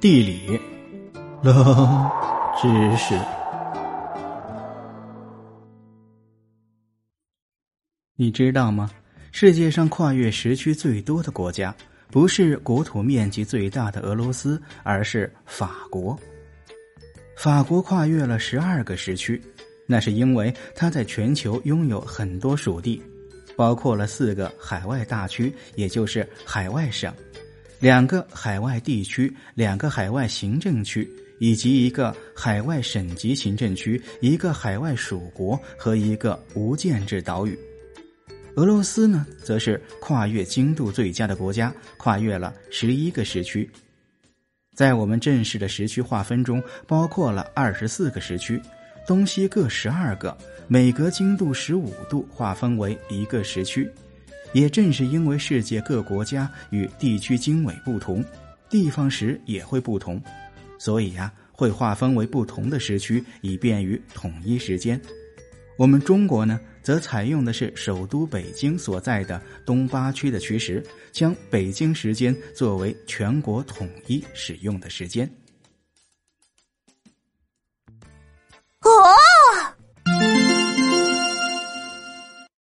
地理，冷知识。你知道吗？世界上跨越时区最多的国家，不是国土面积最大的俄罗斯，而是法国。法国跨越了十二个时区，那是因为它在全球拥有很多属地，包括了四个海外大区，也就是海外省。两个海外地区、两个海外行政区，以及一个海外省级行政区、一个海外属国和一个无建制岛屿。俄罗斯呢，则是跨越经度最佳的国家，跨越了十一个时区。在我们正式的时区划分中，包括了二十四个时区，东西各十二个，每隔经度十五度划分为一个时区。也正是因为世界各国家与地区经纬不同，地方时也会不同，所以呀，会划分为不同的时区，以便于统一时间。我们中国呢，则采用的是首都北京所在的东八区的区时，将北京时间作为全国统一使用的时间。